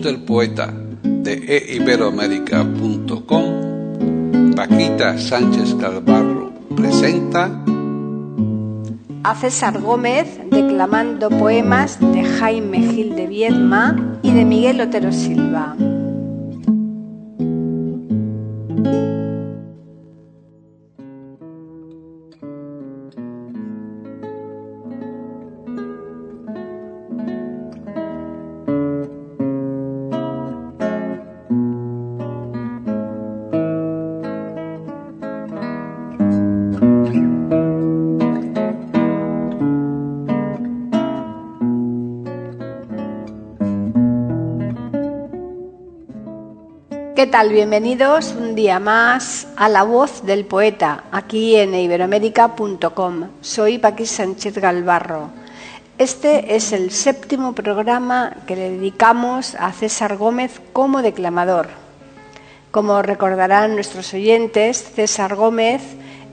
Del poeta de eiberoamérica.com, Paquita Sánchez Calvarro presenta a César Gómez declamando poemas de Jaime Gil de Viedma y de Miguel Otero Silva. ¿Qué tal? Bienvenidos un día más a La Voz del Poeta, aquí en iberoamérica.com. Soy Paqui Sánchez Galvarro. Este es el séptimo programa que le dedicamos a César Gómez como declamador. Como recordarán nuestros oyentes, César Gómez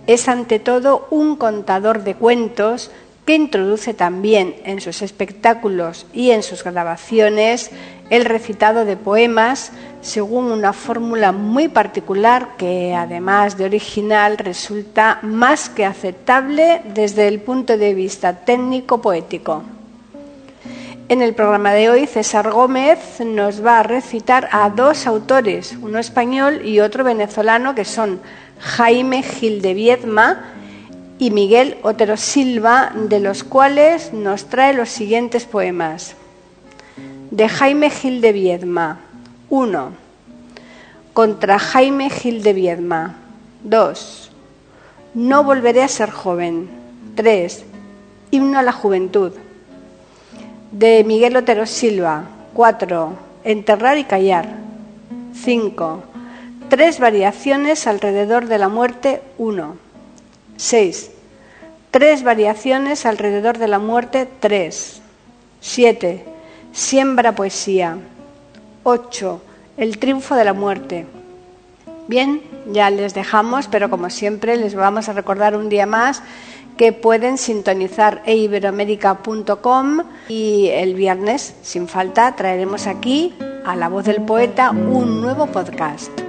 es ante todo un contador de cuentos que introduce también en sus espectáculos y en sus grabaciones el recitado de poemas según una fórmula muy particular que, además de original, resulta más que aceptable desde el punto de vista técnico-poético. En el programa de hoy, César Gómez nos va a recitar a dos autores, uno español y otro venezolano, que son Jaime Gil de Viedma y Miguel Otero Silva, de los cuales nos trae los siguientes poemas. De Jaime Gil de Viedma. 1. Contra Jaime Gil de Viedma. 2. No volveré a ser joven. 3. Himno a la juventud. De Miguel Otero Silva. 4. Enterrar y callar. 5. Tres variaciones alrededor de la muerte. 1. 6. Tres variaciones alrededor de la muerte. 3. 7. Siembra poesía. 8. El triunfo de la muerte. Bien, ya les dejamos, pero como siempre les vamos a recordar un día más que pueden sintonizar eiberoamérica.com y el viernes, sin falta, traeremos aquí a la voz del poeta un nuevo podcast.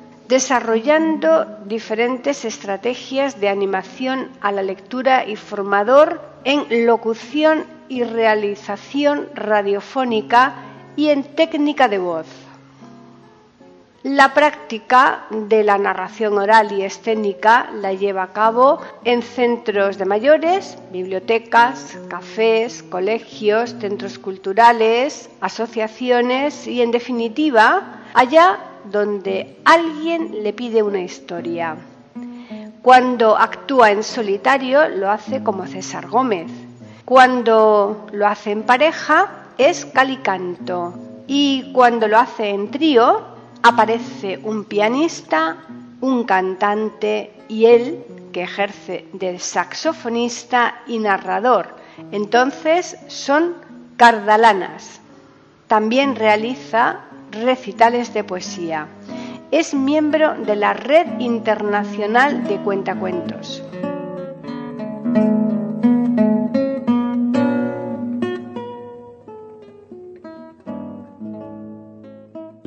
desarrollando diferentes estrategias de animación a la lectura y formador en locución y realización radiofónica y en técnica de voz. La práctica de la narración oral y escénica la lleva a cabo en centros de mayores, bibliotecas, cafés, colegios, centros culturales, asociaciones y, en definitiva, allá donde alguien le pide una historia. Cuando actúa en solitario lo hace como César Gómez. Cuando lo hace en pareja es calicanto. Y cuando lo hace en trío aparece un pianista, un cantante y él que ejerce de saxofonista y narrador Entonces son cardalanas. También realiza recitales de poesía. Es miembro de la Red Internacional de Cuentacuentos.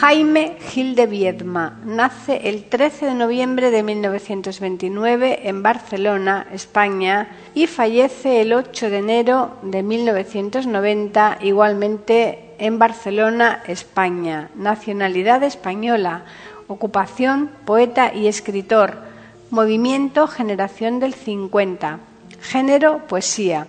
Jaime Gil de Viedma. Nace el 13 de noviembre de 1929 en Barcelona, España, y fallece el 8 de enero de 1990 igualmente en Barcelona, España. Nacionalidad española, ocupación poeta y escritor, movimiento generación del 50, género poesía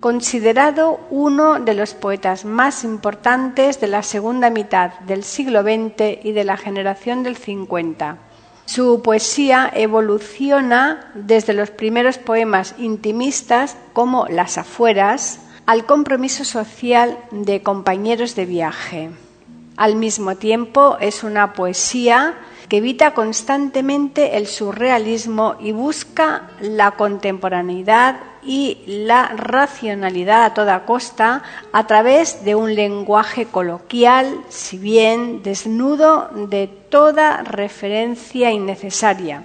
considerado uno de los poetas más importantes de la segunda mitad del siglo XX y de la generación del 50. Su poesía evoluciona desde los primeros poemas intimistas como Las afueras al compromiso social de compañeros de viaje. Al mismo tiempo es una poesía que evita constantemente el surrealismo y busca la contemporaneidad y la racionalidad a toda costa a través de un lenguaje coloquial, si bien desnudo de toda referencia innecesaria.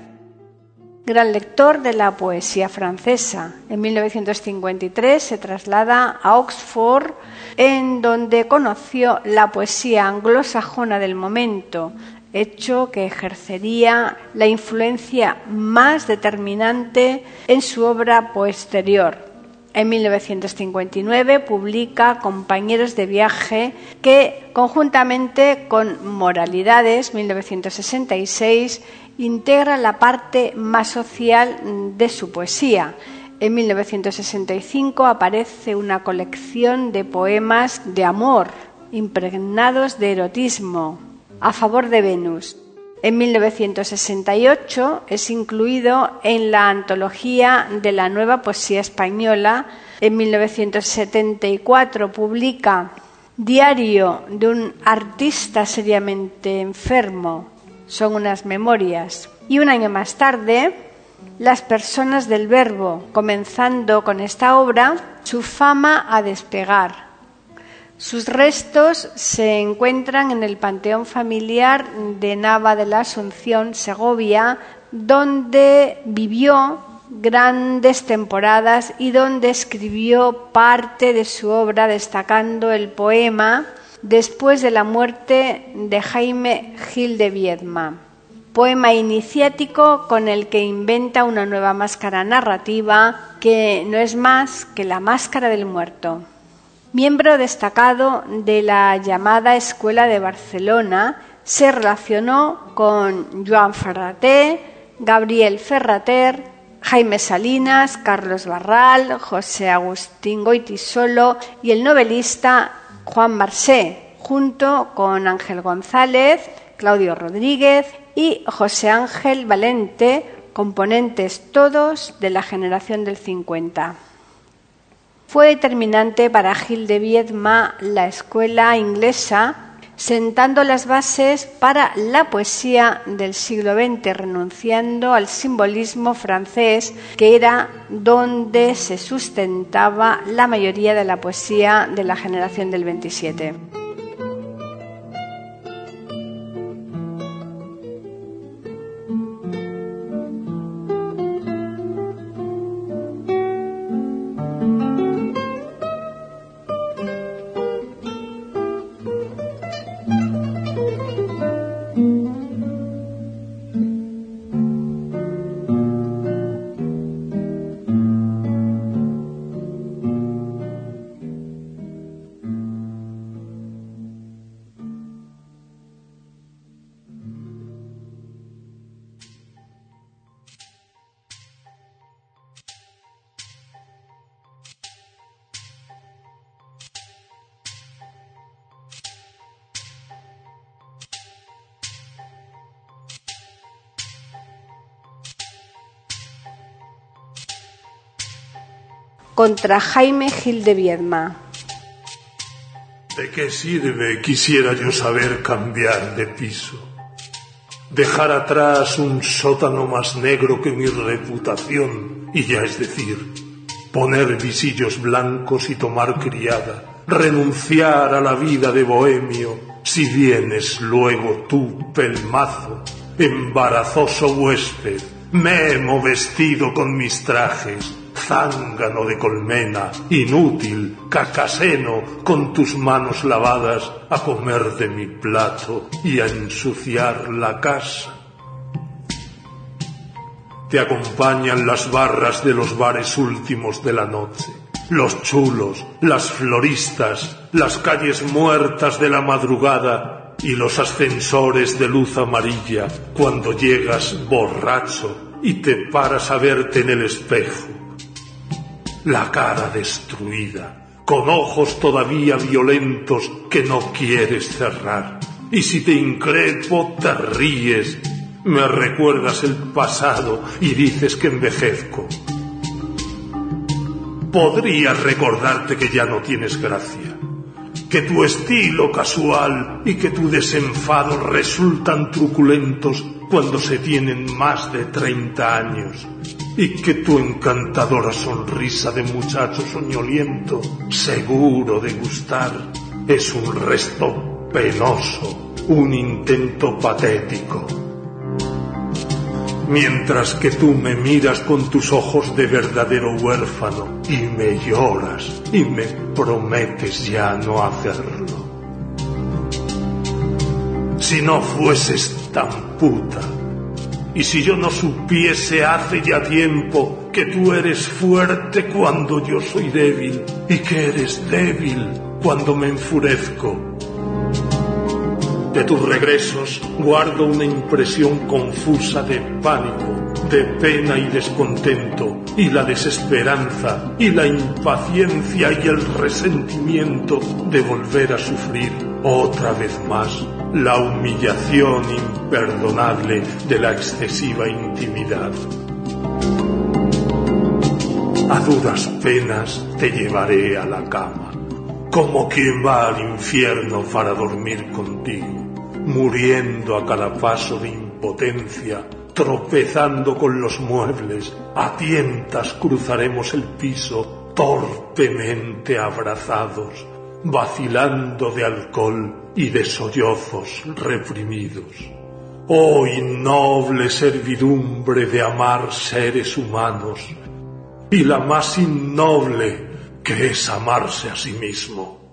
Gran lector de la poesía francesa. En 1953 se traslada a Oxford, en donde conoció la poesía anglosajona del momento, hecho que ejercería la influencia más determinante en su obra posterior. En 1959 publica Compañeros de viaje que conjuntamente con Moralidades 1966 integra la parte más social de su poesía. En 1965 aparece una colección de poemas de amor impregnados de erotismo, a favor de Venus. En 1968 es incluido en la antología de la nueva poesía española. En 1974 publica Diario de un artista seriamente enfermo. Son unas memorias. Y un año más tarde, Las personas del verbo, comenzando con esta obra su fama a despegar. Sus restos se encuentran en el Panteón Familiar de Nava de la Asunción, Segovia, donde vivió grandes temporadas y donde escribió parte de su obra, destacando el poema Después de la muerte de Jaime Gil de Viedma, poema iniciático con el que inventa una nueva máscara narrativa que no es más que la máscara del muerto. Miembro destacado de la llamada Escuela de Barcelona, se relacionó con Joan Ferrater, Gabriel Ferrater, Jaime Salinas, Carlos Barral, José Agustín Goitisolo y el novelista Juan Marsé, junto con Ángel González, Claudio Rodríguez y José Ángel Valente, componentes todos de la generación del 50. Fue determinante para Gil de Viedma la escuela inglesa, sentando las bases para la poesía del siglo XX, renunciando al simbolismo francés, que era donde se sustentaba la mayoría de la poesía de la generación del 27. Contra Jaime Gil de Viedma. ¿De qué sirve, quisiera yo saber, cambiar de piso? Dejar atrás un sótano más negro que mi reputación, y ya es decir, poner visillos blancos y tomar criada, renunciar a la vida de bohemio, si vienes luego tú, pelmazo, embarazoso huésped, memo vestido con mis trajes, zángano de colmena, inútil, cacaseno, con tus manos lavadas, a comer de mi plato y a ensuciar la casa. Te acompañan las barras de los bares últimos de la noche, los chulos, las floristas, las calles muertas de la madrugada y los ascensores de luz amarilla cuando llegas borracho y te paras a verte en el espejo la cara destruida, con ojos todavía violentos que no quieres cerrar. Y si te increpo, te ríes, me recuerdas el pasado y dices que envejezco. Podrías recordarte que ya no tienes gracia, que tu estilo casual y que tu desenfado resultan truculentos cuando se tienen más de treinta años y que tu encantadora sonrisa de muchacho soñoliento, seguro de gustar, es un resto penoso, un intento patético. Mientras que tú me miras con tus ojos de verdadero huérfano y me lloras y me prometes ya no hacerlo. Si no fueses tan puta, y si yo no supiese hace ya tiempo que tú eres fuerte cuando yo soy débil y que eres débil cuando me enfurezco. De tus regresos guardo una impresión confusa de pánico, de pena y descontento, y la desesperanza, y la impaciencia y el resentimiento de volver a sufrir otra vez más la humillación imperdonable de la excesiva intimidad. A duras penas te llevaré a la cama, como quien va al infierno para dormir contigo, muriendo a cada paso de impotencia, tropezando con los muebles, a tientas cruzaremos el piso, torpemente abrazados, vacilando de alcohol y de sollozos reprimidos. Oh innoble servidumbre de amar seres humanos, y la más innoble que es amarse a sí mismo.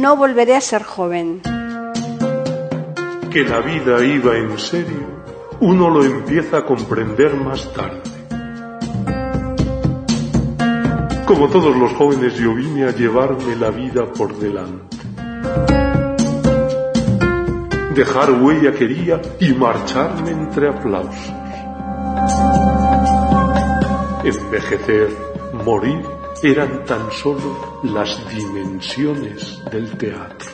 No volveré a ser joven. Que la vida iba en serio, uno lo empieza a comprender más tarde. Como todos los jóvenes yo vine a llevarme la vida por delante. Dejar huella quería y marcharme entre aplausos. Envejecer, morir eran tan solo las dimensiones del teatro.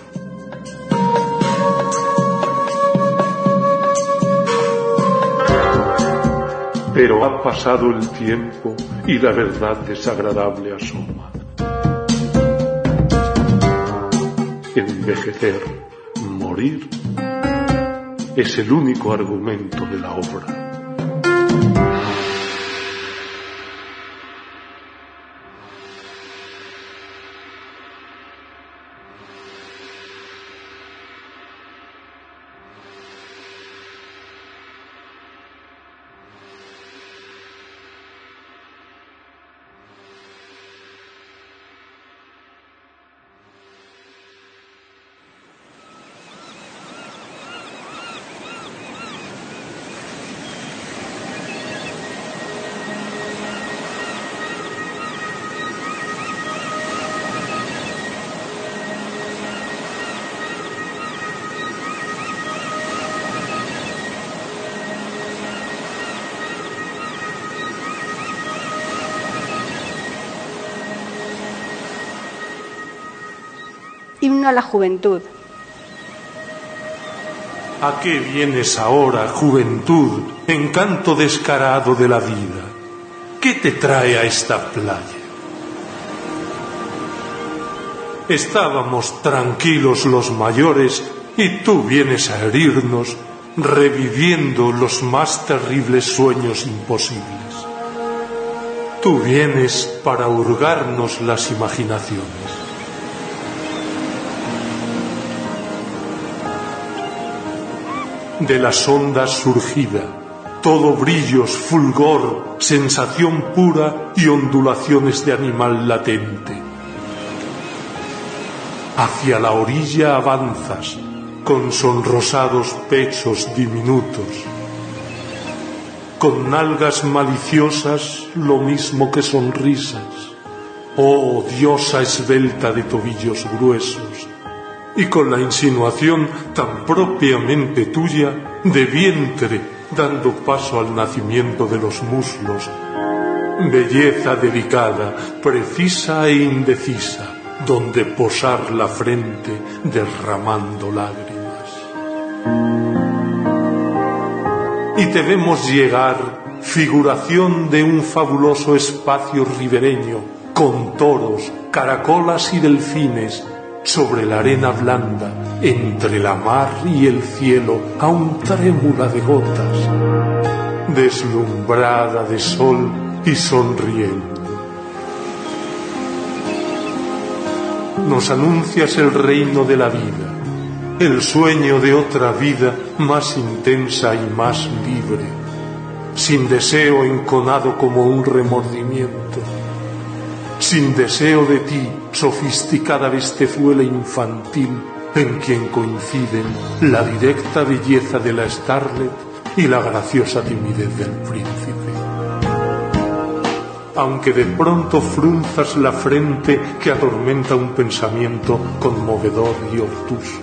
Pero ha pasado el tiempo y la verdad desagradable asoma. Envejecer, morir, es el único argumento de la obra. A la juventud. ¿A qué vienes ahora, juventud, encanto descarado de la vida? ¿Qué te trae a esta playa? Estábamos tranquilos los mayores y tú vienes a herirnos reviviendo los más terribles sueños imposibles. Tú vienes para hurgarnos las imaginaciones. De las ondas surgida, todo brillos, fulgor, sensación pura y ondulaciones de animal latente. Hacia la orilla avanzas con sonrosados pechos diminutos, con nalgas maliciosas lo mismo que sonrisas, oh diosa esbelta de tobillos gruesos, y con la insinuación tan propiamente tuya de vientre dando paso al nacimiento de los muslos, belleza delicada, precisa e indecisa, donde posar la frente derramando lágrimas. Y te vemos llegar, figuración de un fabuloso espacio ribereño, con toros, caracolas y delfines, sobre la arena blanda, entre la mar y el cielo, aún trémula de gotas, deslumbrada de sol y sonriendo nos anuncias el reino de la vida, el sueño de otra vida más intensa y más libre, sin deseo enconado como un remordimiento, sin deseo de ti, sofisticada bestezuela infantil, en quien coinciden la directa belleza de la Starlet y la graciosa timidez del príncipe aunque de pronto frunzas la frente que atormenta un pensamiento conmovedor y obtuso.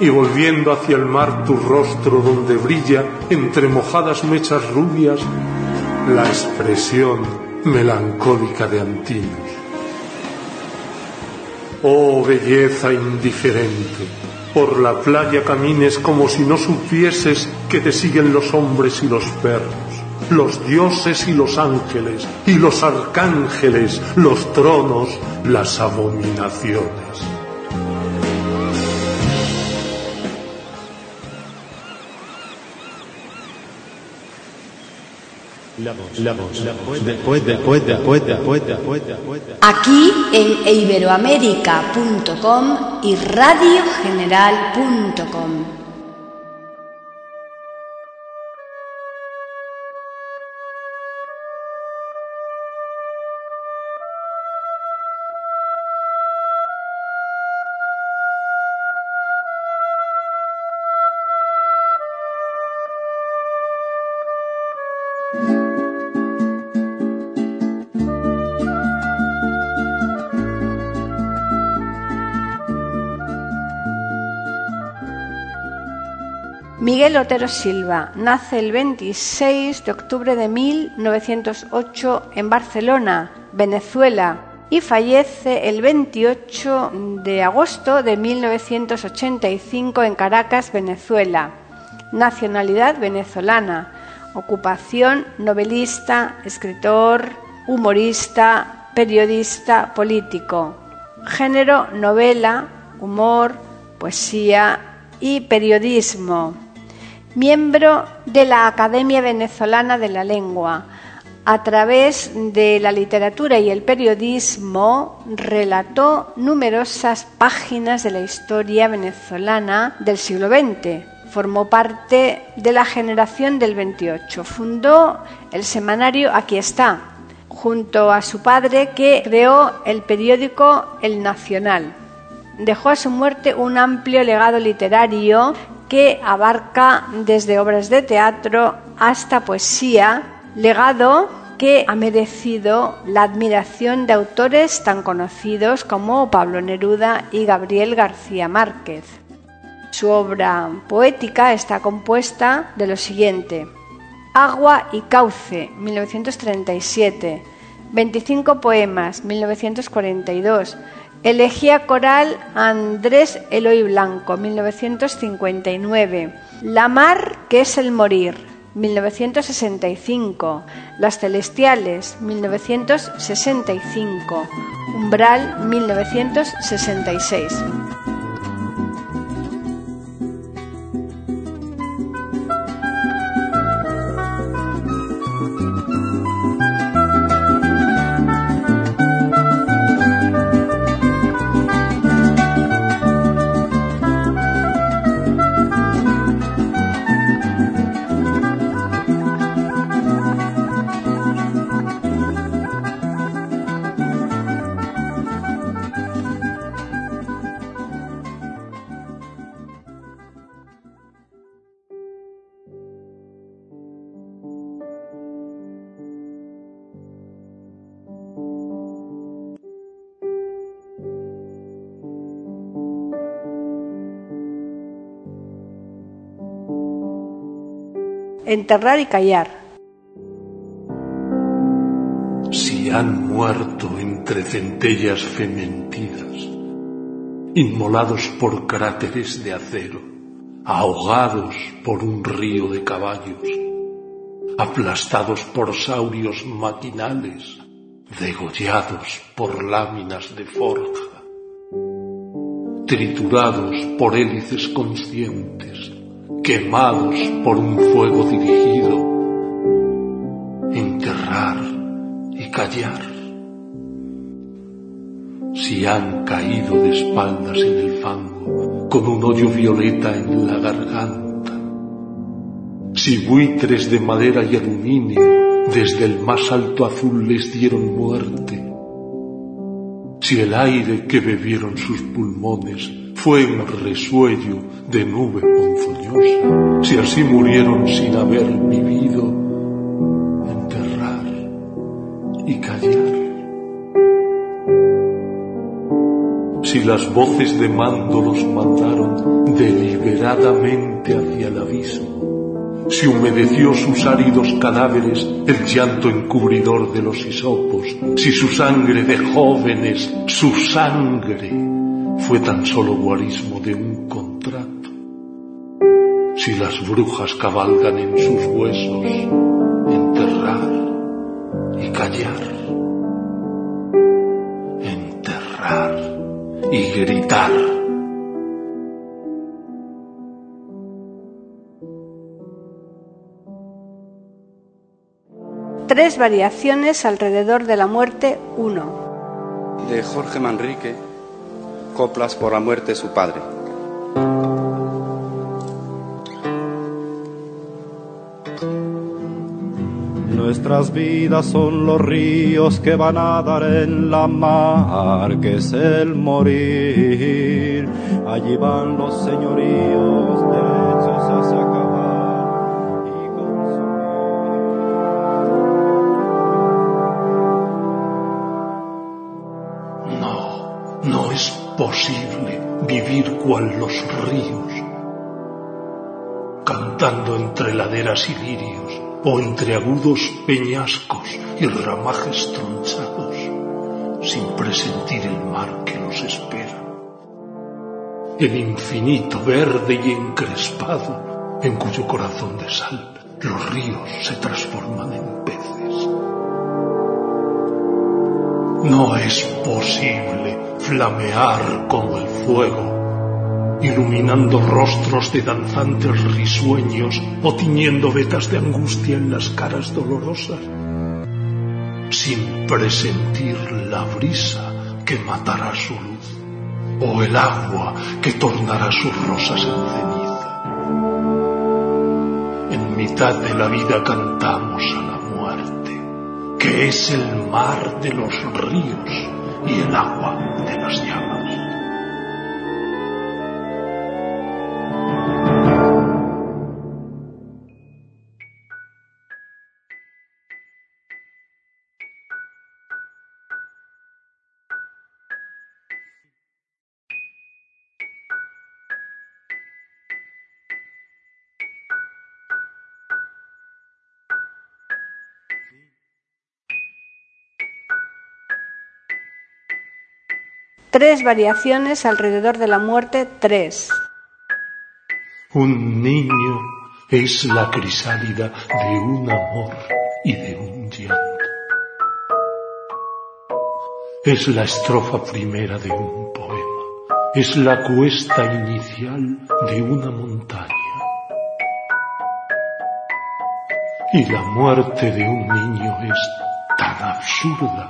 Y volviendo hacia el mar tu rostro donde brilla entre mojadas mechas rubias la expresión melancólica de Antinos. Oh belleza indiferente, por la playa camines como si no supieses que te siguen los hombres y los perros, los dioses y los ángeles, y los arcángeles, los tronos, las abominaciones. Aquí en iberoamérica.com y radiogeneral.com. Miguel Otero Silva nace el 26 de octubre de 1908 en Barcelona, Venezuela, y fallece el 28 de agosto de 1985 en Caracas, Venezuela. Nacionalidad venezolana. Ocupación novelista, escritor, humorista, periodista, político. Género novela, humor, poesía y periodismo miembro de la Academia Venezolana de la Lengua. A través de la literatura y el periodismo relató numerosas páginas de la historia venezolana del siglo XX. Formó parte de la generación del 28. Fundó el semanario Aquí está, junto a su padre que creó el periódico El Nacional. Dejó a su muerte un amplio legado literario que abarca desde obras de teatro hasta poesía, legado que ha merecido la admiración de autores tan conocidos como Pablo Neruda y Gabriel García Márquez. Su obra poética está compuesta de lo siguiente. Agua y cauce, 1937. 25 poemas, 1942. Elegía coral Andrés Eloy Blanco, 1959. La mar, que es el morir, 1965. Las Celestiales, 1965. Umbral, 1966. Enterrar y callar. Si han muerto entre centellas fementidas, inmolados por cráteres de acero, ahogados por un río de caballos, aplastados por saurios maquinales, degollados por láminas de forja, triturados por hélices conscientes, quemados por un fuego dirigido, enterrar y callar. Si han caído de espaldas en el fango, con un hoyo violeta en la garganta, si buitres de madera y aluminio desde el más alto azul les dieron muerte, si el aire que bebieron sus pulmones fue un resuello de nube ponzoñosa, si así murieron sin haber vivido, enterrar y callar. Si las voces de mando los mandaron deliberadamente hacia el abismo, si humedeció sus áridos cadáveres el llanto encubridor de los hisopos, si su sangre de jóvenes, su sangre, fue tan solo guarismo de un contrato. Si las brujas cabalgan en sus huesos, enterrar y callar, enterrar y gritar. Tres variaciones alrededor de la muerte 1. De Jorge Manrique, Coplas por la muerte de su padre. Nuestras vidas son los ríos que van a dar en la mar, que es el morir. Allí van los señoríos derechos cual los ríos, cantando entre laderas y lirios o entre agudos peñascos y ramajes tronchados, sin presentir el mar que los espera. El infinito verde y encrespado, en cuyo corazón de sal los ríos se transforman en peces. No es posible flamear como el fuego, iluminando rostros de danzantes risueños o tiñendo vetas de angustia en las caras dolorosas, sin presentir la brisa que matará su luz o el agua que tornará sus rosas en ceniza. En mitad de la vida cantamos a la muerte, que es el mar de los ríos y el agua de las llamas. Tres variaciones alrededor de la muerte, tres. Un niño es la crisálida de un amor y de un llanto. Es la estrofa primera de un poema, es la cuesta inicial de una montaña. Y la muerte de un niño es tan absurda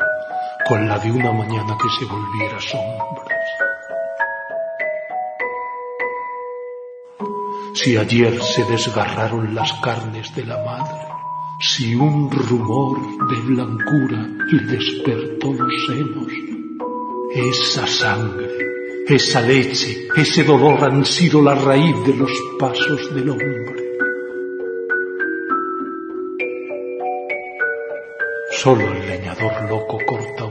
con la de una mañana que se volviera sombras. Si ayer se desgarraron las carnes de la madre, si un rumor de blancura le despertó los senos, esa sangre, esa leche, ese dolor han sido la raíz de los pasos del hombre. Solo el leñador loco corta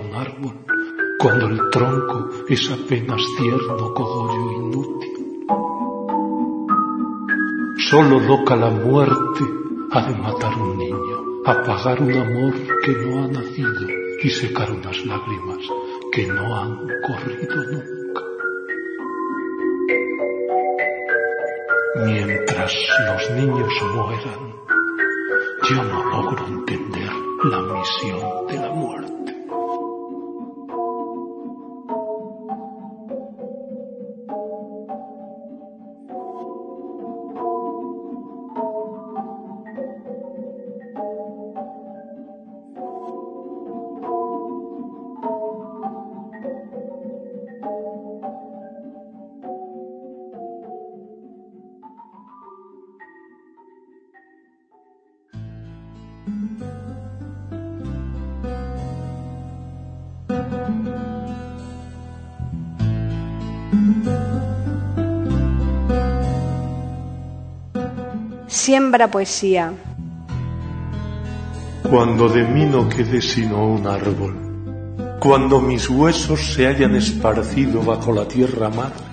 cuando el tronco es apenas tierno cogollo inútil. Solo loca la muerte ha de matar un niño, apagar un amor que no ha nacido y secar unas lágrimas que no han corrido nunca. Mientras los niños mueran, yo no logro entender la misión de la muerte. Siembra poesía. Cuando de mí no quede sino un árbol, cuando mis huesos se hayan esparcido bajo la tierra madre,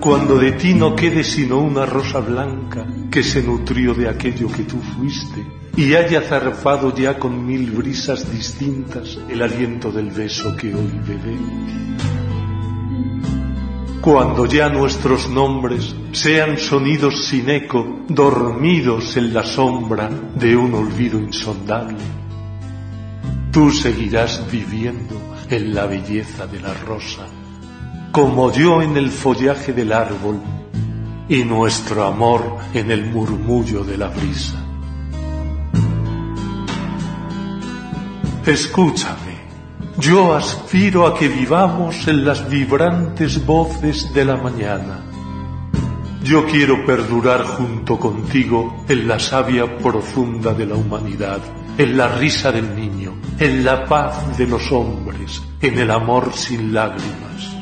cuando de ti no quede sino una rosa blanca que se nutrió de aquello que tú fuiste y haya zarpado ya con mil brisas distintas el aliento del beso que hoy bebemos. Cuando ya nuestros nombres sean sonidos sin eco, dormidos en la sombra de un olvido insondable, tú seguirás viviendo en la belleza de la rosa, como yo en el follaje del árbol y nuestro amor en el murmullo de la brisa. Escúchame, yo aspiro a que vivamos en las vibrantes voces de la mañana. Yo quiero perdurar junto contigo en la savia profunda de la humanidad, en la risa del niño, en la paz de los hombres, en el amor sin lágrimas.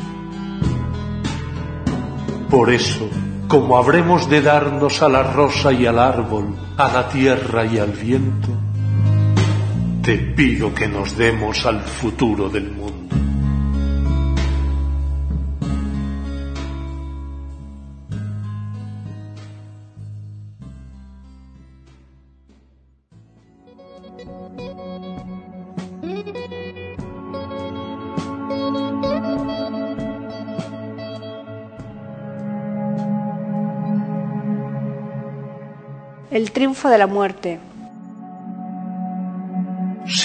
Por eso, como habremos de darnos a la rosa y al árbol, a la tierra y al viento, te pido que nos demos al futuro del mundo. El triunfo de la muerte.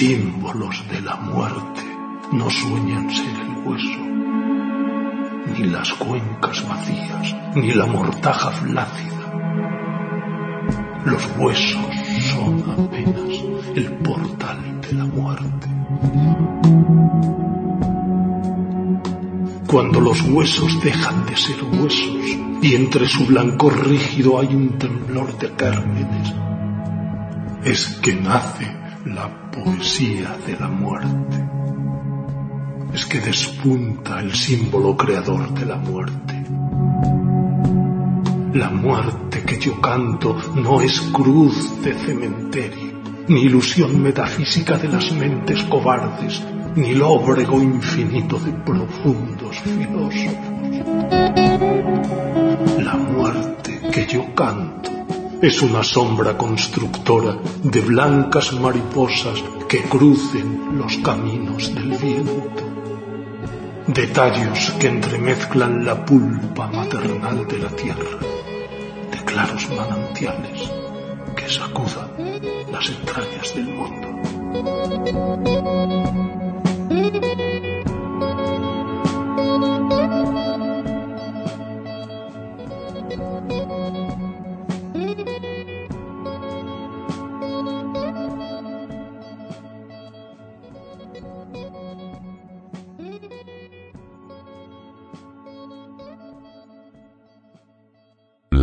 Símbolos de la muerte no sueñan ser el hueso, ni las cuencas vacías, ni la mortaja flácida. Los huesos son apenas el portal de la muerte. Cuando los huesos dejan de ser huesos y entre su blancor rígido hay un temblor de cármenes, es que nace la poesía de la muerte. Es que despunta el símbolo creador de la muerte. La muerte que yo canto no es cruz de cementerio, ni ilusión metafísica de las mentes cobardes, ni lóbrego infinito de profundos filósofos. La muerte que yo canto es una sombra constructora de blancas mariposas que crucen los caminos del viento. Detalles que entremezclan la pulpa maternal de la tierra, de claros manantiales que sacudan las entrañas del mundo.